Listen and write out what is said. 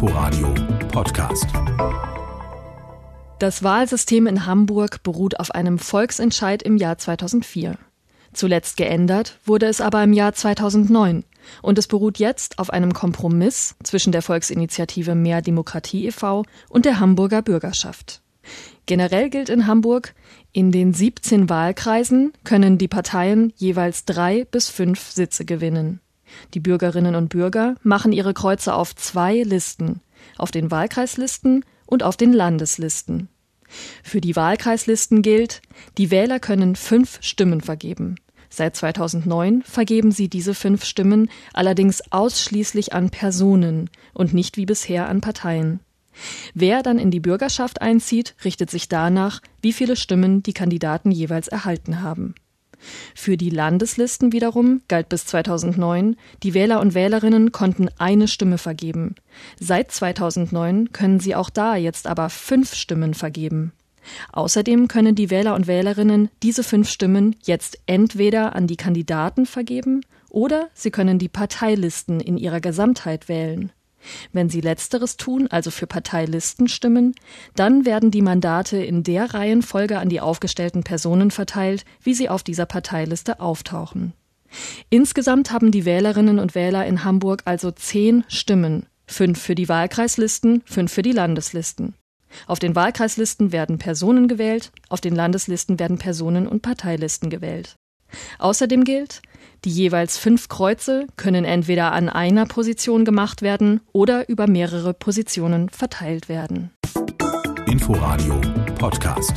Inforadio Podcast. Das Wahlsystem in Hamburg beruht auf einem Volksentscheid im Jahr 2004. Zuletzt geändert wurde es aber im Jahr 2009 und es beruht jetzt auf einem Kompromiss zwischen der Volksinitiative Mehr Demokratie e.V. und der Hamburger Bürgerschaft. Generell gilt in Hamburg, in den 17 Wahlkreisen können die Parteien jeweils drei bis fünf Sitze gewinnen. Die Bürgerinnen und Bürger machen ihre Kreuze auf zwei Listen, auf den Wahlkreislisten und auf den Landeslisten. Für die Wahlkreislisten gilt, die Wähler können fünf Stimmen vergeben. Seit 2009 vergeben sie diese fünf Stimmen allerdings ausschließlich an Personen und nicht wie bisher an Parteien. Wer dann in die Bürgerschaft einzieht, richtet sich danach, wie viele Stimmen die Kandidaten jeweils erhalten haben. Für die Landeslisten wiederum galt bis 2009, die Wähler und Wählerinnen konnten eine Stimme vergeben. Seit 2009 können sie auch da jetzt aber fünf Stimmen vergeben. Außerdem können die Wähler und Wählerinnen diese fünf Stimmen jetzt entweder an die Kandidaten vergeben oder sie können die Parteilisten in ihrer Gesamtheit wählen. Wenn Sie letzteres tun, also für Parteilisten stimmen, dann werden die Mandate in der Reihenfolge an die aufgestellten Personen verteilt, wie sie auf dieser Parteiliste auftauchen. Insgesamt haben die Wählerinnen und Wähler in Hamburg also zehn Stimmen, fünf für die Wahlkreislisten, fünf für die Landeslisten. Auf den Wahlkreislisten werden Personen gewählt, auf den Landeslisten werden Personen und Parteilisten gewählt. Außerdem gilt, die jeweils fünf Kreuze können entweder an einer Position gemacht werden oder über mehrere Positionen verteilt werden. Inforadio Podcast.